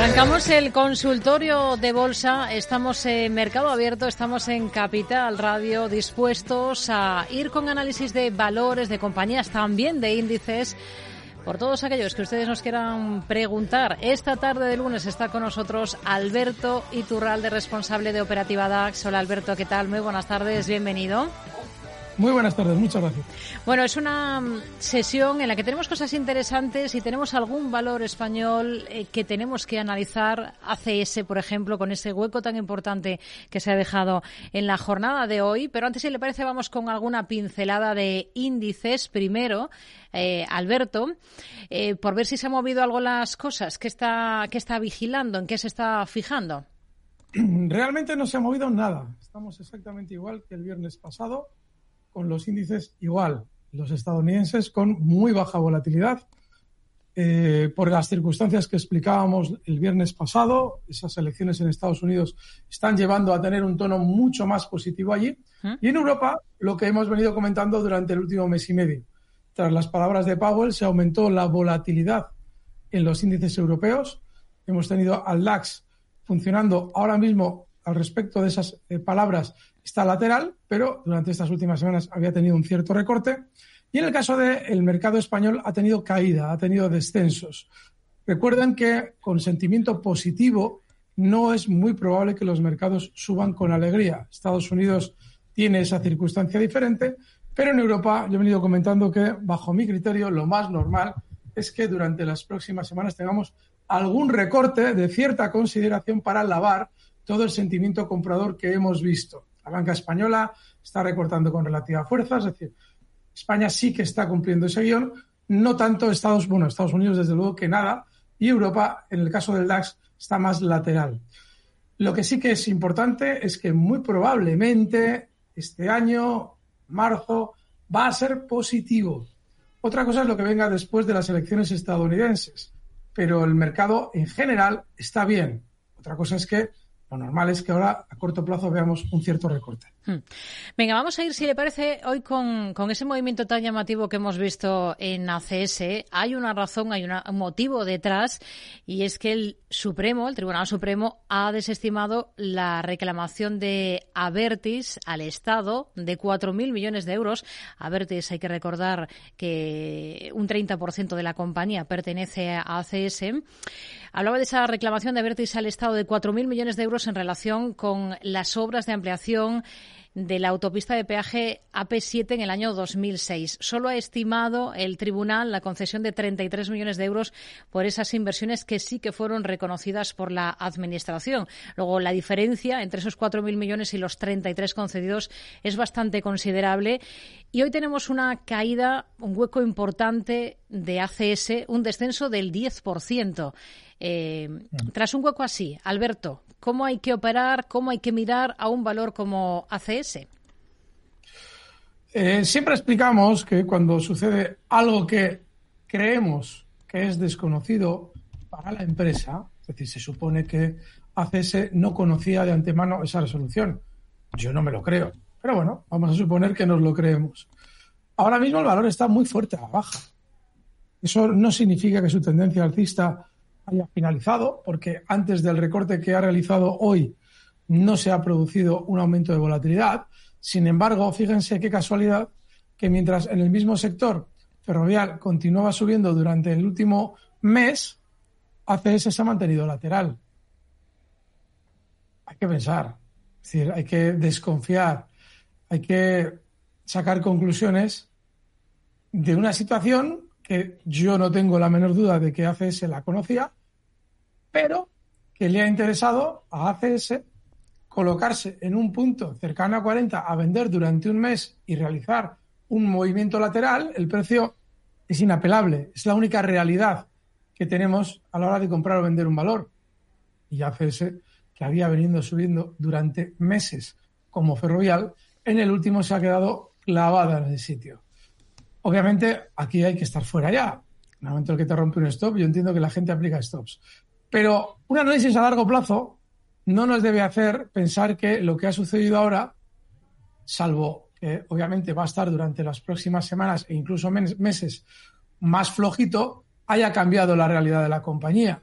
Arrancamos el consultorio de bolsa. Estamos en Mercado Abierto, estamos en Capital Radio, dispuestos a ir con análisis de valores, de compañías, también de índices. Por todos aquellos que ustedes nos quieran preguntar, esta tarde de lunes está con nosotros Alberto Iturralde, responsable de Operativa DAX. Hola Alberto, ¿qué tal? Muy buenas tardes, bienvenido. Muy buenas tardes, muchas gracias. Bueno, es una mm, sesión en la que tenemos cosas interesantes y tenemos algún valor español eh, que tenemos que analizar. ACS, por ejemplo, con ese hueco tan importante que se ha dejado en la jornada de hoy. Pero antes, si le parece, vamos con alguna pincelada de índices. Primero, eh, Alberto, eh, por ver si se han movido algo las cosas. ¿Qué está, qué está vigilando? ¿En qué se está fijando? Realmente no se ha movido nada. Estamos exactamente igual que el viernes pasado con los índices igual, los estadounidenses con muy baja volatilidad. Eh, por las circunstancias que explicábamos el viernes pasado, esas elecciones en Estados Unidos están llevando a tener un tono mucho más positivo allí. Y en Europa, lo que hemos venido comentando durante el último mes y medio. Tras las palabras de Powell, se aumentó la volatilidad en los índices europeos. Hemos tenido al DAX funcionando ahora mismo al respecto de esas eh, palabras está lateral, pero durante estas últimas semanas había tenido un cierto recorte. Y en el caso del mercado español ha tenido caída, ha tenido descensos. Recuerden que con sentimiento positivo no es muy probable que los mercados suban con alegría. Estados Unidos tiene esa circunstancia diferente, pero en Europa yo he venido comentando que bajo mi criterio lo más normal es que durante las próximas semanas tengamos algún recorte de cierta consideración para lavar todo el sentimiento comprador que hemos visto. Banca española está recortando con relativa fuerza, es decir, España sí que está cumpliendo ese guion, no tanto Estados, bueno, Estados Unidos desde luego que nada, y Europa, en el caso del DAX, está más lateral. Lo que sí que es importante es que muy probablemente este año, marzo, va a ser positivo. Otra cosa es lo que venga después de las elecciones estadounidenses, pero el mercado en general está bien. Otra cosa es que lo normal es que ahora a corto plazo veamos un cierto recorte. Hmm. Venga, vamos a ir, si le parece, hoy con, ese movimiento tan llamativo que hemos visto en ACS. Hay una razón, hay un motivo detrás, y es que el Supremo, el Tribunal Supremo, ha desestimado la reclamación de Avertis al Estado de 4.000 millones de euros. Avertis, hay que recordar que un 30% de la compañía pertenece a ACS. Hablaba de esa reclamación de Avertis al Estado de 4.000 millones de euros en relación con las obras de ampliación de la autopista de peaje AP7 en el año 2006. Solo ha estimado el tribunal la concesión de 33 millones de euros por esas inversiones que sí que fueron reconocidas por la Administración. Luego, la diferencia entre esos 4.000 millones y los 33 concedidos es bastante considerable. Y hoy tenemos una caída, un hueco importante de ACS, un descenso del 10%. Eh, mm. tras un hueco así, Alberto, ¿cómo hay que operar, cómo hay que mirar a un valor como ACS? Eh, siempre explicamos que cuando sucede algo que creemos que es desconocido para la empresa, es decir, se supone que ACS no conocía de antemano esa resolución. Yo no me lo creo, pero bueno, vamos a suponer que nos lo creemos. Ahora mismo el valor está muy fuerte a la baja. Eso no significa que su tendencia alcista haya finalizado, porque antes del recorte que ha realizado hoy no se ha producido un aumento de volatilidad. Sin embargo, fíjense qué casualidad que mientras en el mismo sector ferrovial continuaba subiendo durante el último mes, ACS se ha mantenido lateral. Hay que pensar, es decir, hay que desconfiar, hay que sacar conclusiones de una situación que yo no tengo la menor duda de que ACS la conocía, pero que le ha interesado a ACS colocarse en un punto cercano a 40 a vender durante un mes y realizar un movimiento lateral, el precio es inapelable, es la única realidad que tenemos a la hora de comprar o vender un valor. Y ACS, que había venido subiendo durante meses como ferrovial, en el último se ha quedado clavada en el sitio. Obviamente, aquí hay que estar fuera ya. En el momento en que te rompe un stop, yo entiendo que la gente aplica stops. Pero un análisis a largo plazo no nos debe hacer pensar que lo que ha sucedido ahora, salvo que obviamente va a estar durante las próximas semanas e incluso meses más flojito, haya cambiado la realidad de la compañía.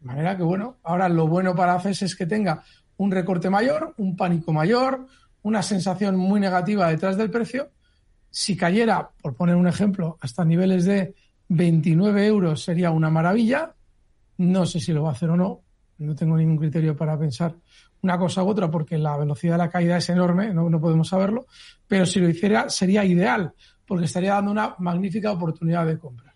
De manera que, bueno, ahora lo bueno para ACS es que tenga un recorte mayor, un pánico mayor, una sensación muy negativa detrás del precio. Si cayera, por poner un ejemplo, hasta niveles de 29 euros sería una maravilla. No sé si lo va a hacer o no. No tengo ningún criterio para pensar una cosa u otra porque la velocidad de la caída es enorme, no, podemos saberlo. Pero si lo hiciera sería ideal porque estaría dando una magnífica oportunidad de compra.